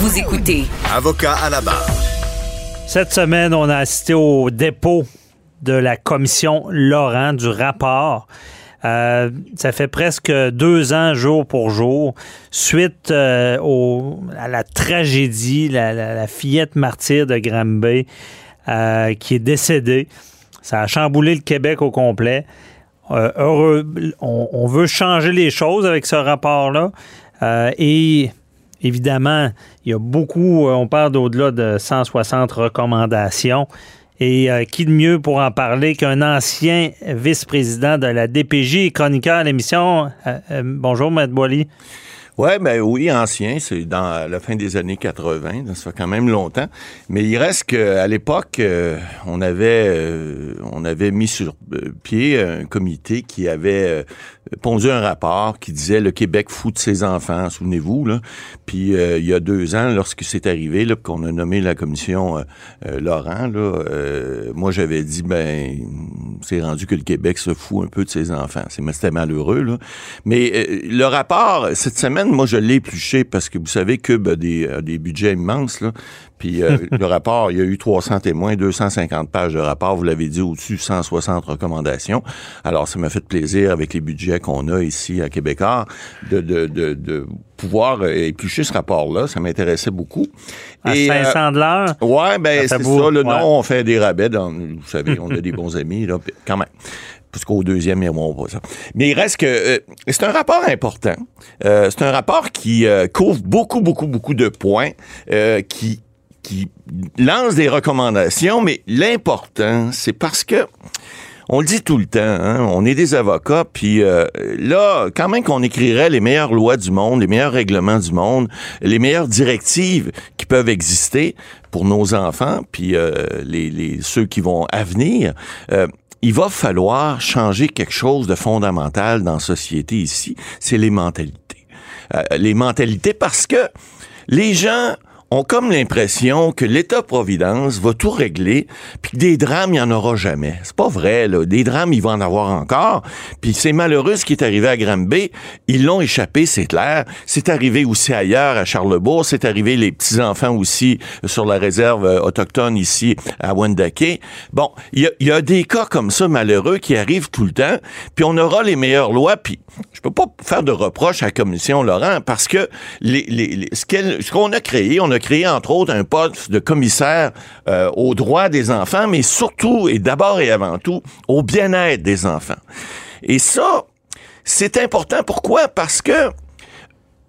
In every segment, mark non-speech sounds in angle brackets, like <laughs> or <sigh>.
Vous écoutez Avocat à la barre. Cette semaine, on a assisté au dépôt de la commission Laurent du rapport. Euh, ça fait presque deux ans, jour pour jour, suite euh, au, à la tragédie, la, la- la fillette martyre de Granby euh, qui est décédée. Ça a chamboulé le Québec au complet. Euh, heureux, on, on veut changer les choses avec ce rapport-là. Euh, et évidemment, il y a beaucoup, euh, on parle d'au-delà de 160 recommandations. Et euh, qui de mieux pour en parler qu'un ancien vice-président de la DPJ et chroniqueur à l'émission? Euh, bonjour, Maître Boily. Ouais, ben oui, ancien, c'est dans la fin des années 80, donc ça fait quand même longtemps. Mais il reste qu'à l'époque, euh, on avait euh, on avait mis sur euh, pied un comité qui avait pondu un rapport qui disait le Québec fout de ses enfants, souvenez-vous là. Puis il y a deux ans, lorsque c'est arrivé, là, qu'on a nommé la commission Laurent, là, moi j'avais dit ben c'est rendu que le Québec se fout un peu de ses enfants. C'est c'était malheureux là. Mais le rapport cette semaine, moi je l'ai épluché parce que vous savez Cube a des, a des budgets immenses là. Puis euh, <laughs> le rapport, il y a eu 300 témoins, 250 pages de rapport, vous l'avez dit, au-dessus 160 recommandations. Alors, ça m'a fait plaisir avec les budgets qu'on a ici à Québécois de, de, de, de pouvoir euh, éplucher ce rapport-là. Ça m'intéressait beaucoup. À Et, euh, 500 de l'heure? Ouais, ben c'est ça. Le ouais. nom, on fait des rabais. Dans, vous savez, on a des bons <laughs> amis, là, quand même. Parce qu'au deuxième, ils pas ça. Mais il reste que euh, c'est un rapport important. Euh, c'est un rapport qui euh, couvre beaucoup, beaucoup, beaucoup de points, qui qui lance des recommandations, mais l'important, c'est parce que on le dit tout le temps, hein, on est des avocats, puis là, quand même qu'on écrirait les meilleures lois du monde, les meilleurs règlements du monde, les meilleures directives qui peuvent exister pour nos enfants, puis les, ceux qui vont à venir, il va falloir changer quelque chose de fondamental dans la société ici, c'est les mentalités. Euh, les mentalités parce que les gens ont comme l'impression que l'État-providence va tout régler, puis que des drames, il n'y en aura jamais. C'est pas vrai, là. Des drames, il va en avoir encore. Puis c'est malheureux ce qui est arrivé à Granby. Ils l'ont échappé, c'est clair. C'est arrivé aussi ailleurs, à Charlebourg. C'est arrivé les petits-enfants aussi sur la réserve euh, autochtone ici à Wendake. Bon, il y a, y a des cas comme ça malheureux qui arrivent tout le temps, puis on aura les meilleures lois, puis je peux pas faire de reproche à la commission Laurent parce que les, les, les- ce qu'on a créé, on a créé entre autres un poste de commissaire euh, aux droits des enfants, mais surtout et d'abord et avant tout au bien-être des enfants. Et ça, c'est important. Pourquoi? Parce que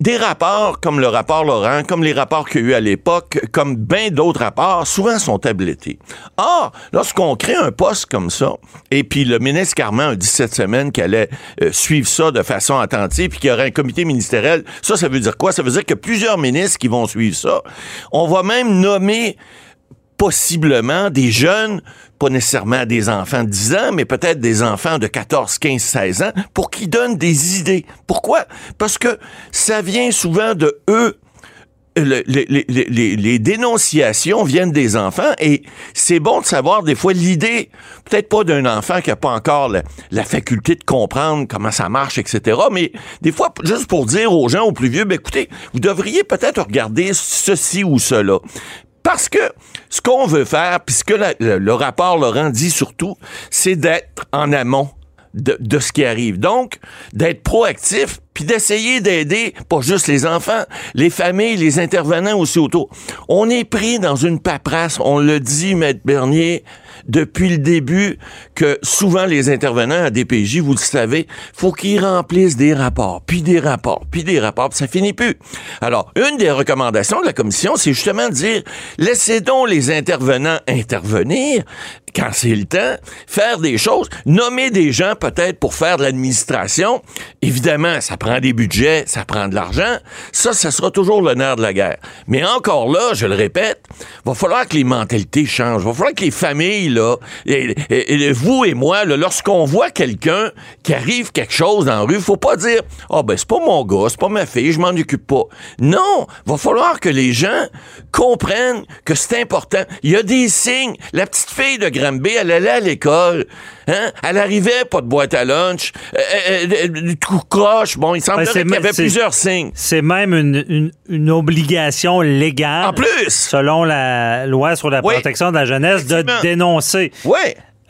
des rapports comme le rapport Laurent, comme les rapports qu'il y a eu à l'époque, comme bien d'autres rapports, souvent sont tablettés. Or, lorsqu'on crée un poste comme ça, et puis le ministre Carman a dit cette semaine qu'elle allait euh, suivre ça de façon attentive, puis qu'il y aurait un comité ministériel, ça, ça veut dire quoi? Ça veut dire que plusieurs ministres qui vont suivre ça. On va même nommer possiblement des jeunes, pas nécessairement des enfants de 10 ans, mais peut-être des enfants de 14, 15, 16 ans, pour qu'ils donnent des idées. Pourquoi? Parce que ça vient souvent de eux. Le- les, dénonciations viennent des enfants et c'est bon de savoir des fois l'idée, peut-être pas d'un enfant qui a pas encore la, la faculté de comprendre comment ça marche, etc. Mais des fois, juste pour dire aux gens, aux plus vieux, ben écoutez, vous devriez peut-être regarder ceci ou cela. Parce que ce qu'on veut faire, puis ce que la- le, le rapport Laurent dit surtout, c'est d'être en amont de, de ce qui arrive. Donc, d'être proactif, puis d'essayer d'aider pas juste les enfants, les familles, les intervenants aussi autour. On est pris dans une paperasse, on le dit, Maître Bernier, depuis le début, que souvent les intervenants à DPJ, vous le savez, faut qu'ils remplissent des rapports, puis des rapports, puis des rapports, puis ça finit plus. Alors, une des recommandations de la commission, c'est justement de dire, laissez donc les intervenants intervenir, quand c'est le temps, faire des choses, nommer des gens peut-être pour faire de l'administration. Évidemment, ça prend des budgets, ça prend de l'argent. Ça, ça sera toujours le nerf de la guerre. Mais encore là, je le répète, va falloir que les mentalités changent. Va falloir que les familles, là, et, vous et moi, lorsqu'on voit quelqu'un qui arrive quelque chose dans la rue, faut pas dire, ah ben c'est pas mon gars, c'est pas ma fille, je m'en occupe pas. Non, va falloir que les gens comprennent que c'est important. Il y a des signes. La petite fille de Granby, elle allait à l'école. Hein? Elle arrivait, pas de boîte à lunch, euh, euh, euh, tout croche. Bon, il semblerait c'est qu'il y avait plusieurs signes. C'est même une, une- une obligation légale. En plus! Selon la loi sur la Oui. protection de la jeunesse, de dénoncer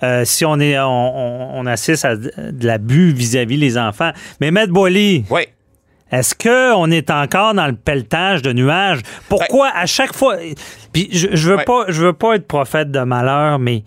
euh, si on est on, on- on assiste à de l'abus vis-à-vis des enfants. Mais Maître Boily, Ouais. Est-ce qu'on est encore dans le pelletage de nuages? Pourquoi à chaque fois. Puis je, je veux Ouais. pas je veux pas être prophète de malheur, mais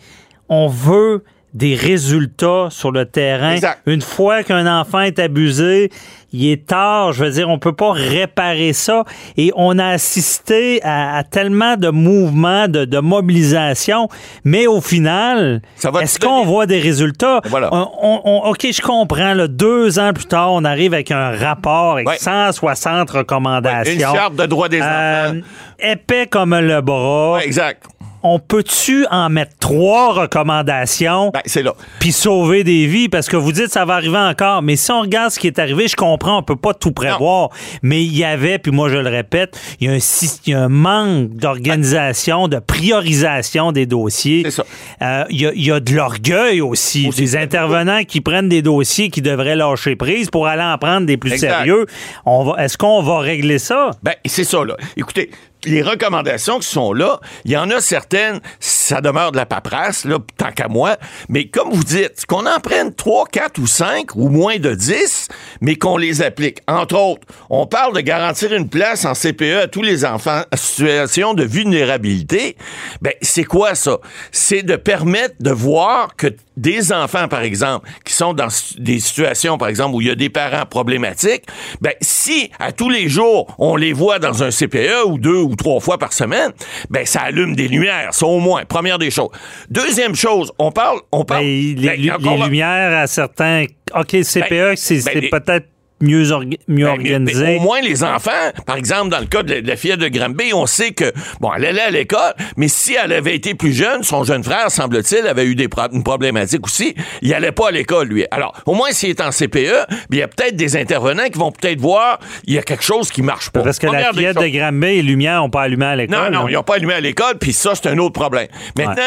on veut des résultats sur le terrain. Exact. Une fois qu'un enfant est abusé, il est tard. Je veux dire, on peut pas réparer ça. Et on a assisté à, à tellement de mouvements, de, de mobilisation. Mais au final, est-ce qu'on voit des résultats? Voilà. On- on- on- OK, je comprends. là, deux ans plus tard, on arrive avec un rapport avec Ouais. 160 recommandations. Une charte de droits des Euh, enfants. épais comme le bras. Ouais, exact. On peut-tu en mettre trois recommandations Ben, c'est là. puis sauver des vies? Parce que vous dites ça va arriver encore. Mais si on regarde ce qui est arrivé, je comprends, on peut pas tout prévoir. Mais il y avait, puis moi je le répète, il y a un, sy- il y a un manque d'organisation, de priorisation des dossiers. C'est ça. Euh, Il y, a, il y a de l'orgueil aussi, Aussi. des intervenants qui prennent des dossiers qui devraient lâcher prise pour aller en prendre des plus Exact. sérieux. On va, est-ce qu'on va régler ça? Ben, c'est ça, là. Écoutez, les recommandations qui sont là, il y en a certaines, ça demeure de la paperasse, là, tant qu'à moi. Mais comme vous dites, qu'on en prenne 3, 4 ou 5 ou moins de 10, mais qu'on les applique. Entre autres, on parle de garantir une place en CPE à tous les enfants en situation de vulnérabilité. Ben, c'est quoi ça? C'est de permettre de voir que des enfants, par exemple, qui sont dans des situations, par exemple, où il y a des parents problématiques, ben, si à tous les jours, on les voit dans un CPE ou deux ou trois fois par semaine, ben, ça allume des lumières, ça au moins, première des choses. Deuxième chose, on parle, on parle... Ben, les, ben, les lumières à certains. OK, CPE, Ben, c'est ben, c'est les- peut-être mieux, orga- mieux Ben, organisé. mais au moins, les enfants, par exemple, dans le cas de la, de la fillette de Granby, on sait que, bon, elle allait à l'école, mais si elle avait été plus jeune, son jeune frère, semble-t-il, avait eu des pro- une problématique aussi. Il allait pas à l'école, lui. Alors, au moins, s'il est en CPE, bien, il y a peut-être des intervenants qui vont peut-être voir, il y a quelque chose qui marche pas. Parce que la Première fillette de. Granby, les lumières n'ont pas allumé à l'école. Non, non, ils n'ont pas allumé à l'école, puis ça, c'est un autre problème. Maintenant,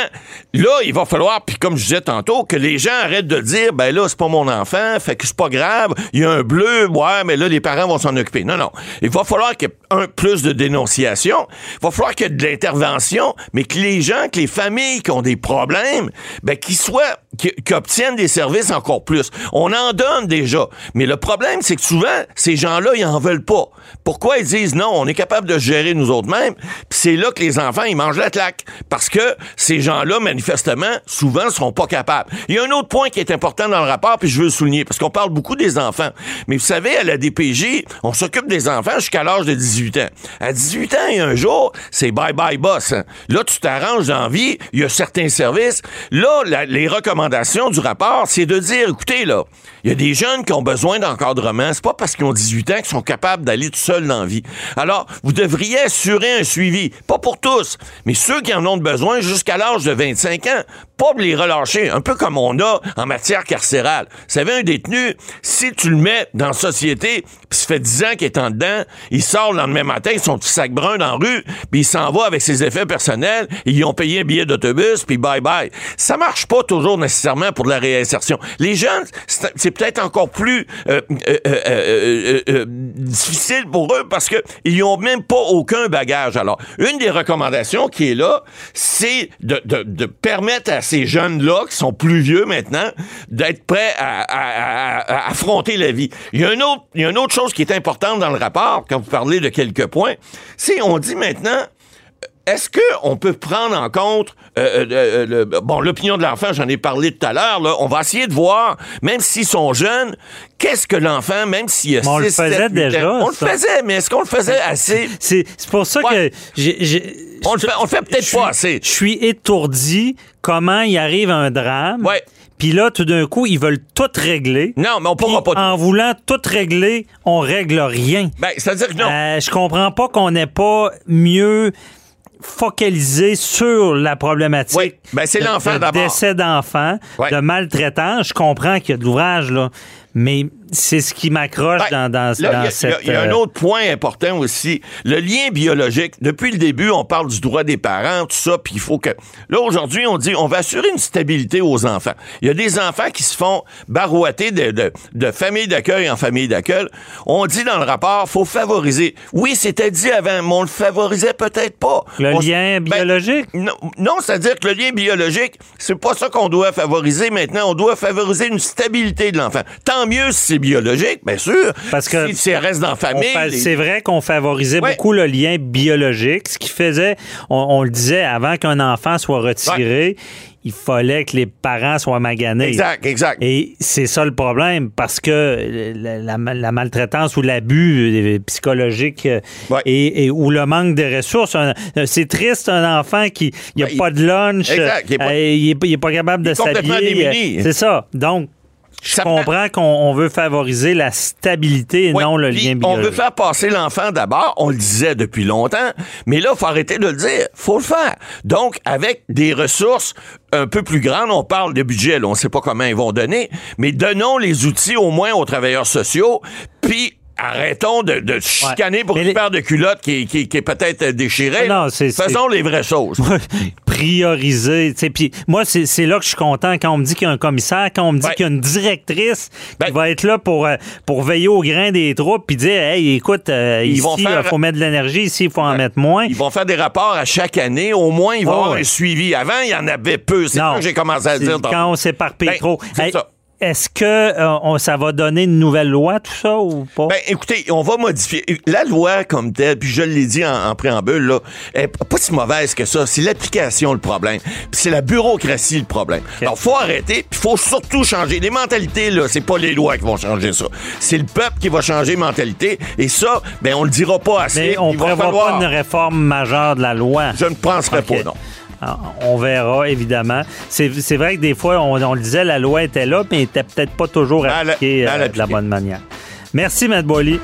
là, il va falloir, puis comme je disais tantôt, que les gens arrêtent de dire, ben là, c'est pas mon enfant, fait que c'est pas grave, il y a un bleu, ouais, mais là, les parents vont s'en occuper. Non, non. Il va falloir qu'il y ait un plus de dénonciation, il va falloir qu'il y ait de l'intervention, mais que les gens, que les familles qui ont des problèmes, ben, qu'ils soient, qu'ils obtiennent des services encore plus. On en donne déjà, mais le problème, c'est que souvent, ces gens-là, ils en veulent pas. Pourquoi ils disent non, on est capable de gérer nous autres mêmes, puis c'est là que les enfants, ils mangent la claque. Parce que ces gens-là, manifestement, souvent, sont pas capables. Il y a un autre point qui est important dans le rapport, puis je veux le souligner, parce qu'on parle beaucoup des enfants. Mais vous savez, à la DPJ, on s'occupe des enfants jusqu'à l'âge de 18 ans. À 18 ans, a un jour, c'est bye-bye boss. Là, tu t'arranges dans la vie, il y a certains services. Là, les recommandations du rapport, c'est de dire, écoutez, là, il y a des jeunes qui ont besoin d'encadrement. C'est pas parce qu'ils ont 18 ans qu'ils sont capables d'aller tout seuls dans la vie. Alors, vous devriez assurer un suivi. Pas pour tous, mais ceux qui en ont besoin jusqu'à l'âge de 25 ans. Pas de les relâcher. Un peu comme on a en matière carcérale. Vous savez, un détenu, si tu le mets dans la société, puis ça fait 10 ans qu'il est en dedans, il sort le lendemain matin, son petit sac brun dans la rue, puis il s'en va avec ses effets personnels, ils ont payé un billet d'autobus, puis bye-bye. Ça marche pas toujours nécessairement pour de la réinsertion. Les jeunes, c'est c'est peut-être encore plus euh, euh, euh, difficile pour eux parce que ils ont même pas aucun bagage. Alors, une des recommandations qui est là, c'est de, permettre à ces jeunes-là, qui sont plus vieux maintenant, d'être prêts à, à- affronter la vie. Il y, a un autre, il y a une autre chose qui est importante dans le rapport, quand vous parlez de quelques points, c'est on dit maintenant est-ce qu'on peut prendre en compte euh, euh, le- bon l'opinion de l'enfant, j'en ai parlé tout à l'heure, là, on va essayer de voir, même s'ils sont jeunes, qu'est-ce que l'enfant, même s'il a Mais on le 6, faisait 7, 8 déjà, on ça. le faisait, mais est-ce qu'on le faisait assez? C'est pour ça Ouais. que j'ai- On le fait, peut-être suis- pas assez. Je suis étourdi comment il arrive un drame. Ouais. Puis là, tout d'un coup, ils veulent tout régler. Non, mais on pourra pas. En voulant tout régler, on règle rien. Ben, c'est-à-dire que non. Euh, je comprends pas qu'on n'ait pas mieux focalisé sur la problématique. Oui, ben, c'est l'enfant d'abord. décès d'enfants, Ouais. de maltraitance. Je comprends qu'il y a de l'ouvrage, là. Mais c'est ce qui m'accroche Ben, dans, dans, Là, dans il y a- cette... Il y, a un euh, autre point important aussi, le lien biologique. Depuis le début, on parle du droit des parents, tout ça, puis il faut que... Là, aujourd'hui, on dit, on va assurer une stabilité aux enfants. Il y a des enfants qui se font barouater de, de, de famille d'accueil en famille d'accueil. On dit dans le rapport, faut favoriser. Oui, c'était dit avant, mais on le favorisait peut-être pas. Le On lien ben, biologique? non, non, c'est-à-dire que le lien biologique, c'est pas ça qu'on doit favoriser maintenant. On doit favoriser une stabilité de l'enfant. Tant mieux si c'est biologique, bien sûr. Parce que si c'est reste dans la famille. les- C'est vrai qu'on favorisait Ouais. beaucoup le lien biologique, ce qui faisait, on, on le disait, avant qu'un enfant soit retiré, il fallait que les parents soient maganés. Exact, exact. Et c'est ça le problème, parce que la, la- la maltraitance ou l'abus euh, psychologique euh, Ouais. et, et- ou le manque de ressources, un- c'est triste un enfant qui n'a Ben, il- pas de lunch, Exact, il est pas- euh, pas- capable de Il s'habiller. euh, C'est ça. Donc, je comprends qu'on on veut favoriser la stabilité et non le lien On biologique. veut faire passer l'enfant d'abord, on le disait depuis longtemps, mais là, il faut arrêter de le dire. faut le faire. Donc, avec des ressources un peu plus grandes, on parle de budget, là, on ne sait pas comment ils vont donner, mais donnons les outils au moins aux travailleurs sociaux, puis arrêtons de, de chicaner pour une les- paire de culottes qui, qui- qui est peut-être déchirée. Non, c'est- Faisons les vraies choses. <laughs> prioriser. Puis moi, c'est là que je suis content quand on me dit qu'il y a un commissaire, quand on me dit Ouais. qu'il y a une directrice Ben- qui va être là pour, euh, pour veiller au grain des troupes puis dire Hey, écoute, euh, Ils ici, vont il faire- faut mettre de l'énergie, ici, il faut en mettre moins. Ils vont faire des rapports à chaque année. Au moins, ils vont Oh, avoir un suivi. Avant, il y en avait peu. C'est ça que j'ai commencé à dire. Quand on s'éparpille Ben, trop. Hey. Est-ce que euh, on- ça va donner une nouvelle loi, tout ça, ou pas? Ben, écoutez, on va modifier. La loi comme telle, puis je l'ai dit en, en préambule, là, elle est pas si mauvaise que ça. C'est l'application le problème. Puis c'est la bureaucratie le problème. Alors, faut arrêter, puis faut surtout changer. Les mentalités, là, c'est pas les lois qui vont changer ça. C'est le peuple qui va changer mentalité. Et ça, ben, on le dira pas assez. Mais on va prévoit falloir- pas une réforme majeure de la loi. Je ne penserai pas, non. Ah, On verra, évidemment. C'est vrai que des fois, on, on le disait, la loi était là, mais elle était peut-être pas toujours appliquée euh, de la bonne manière. Merci, Matt Boily.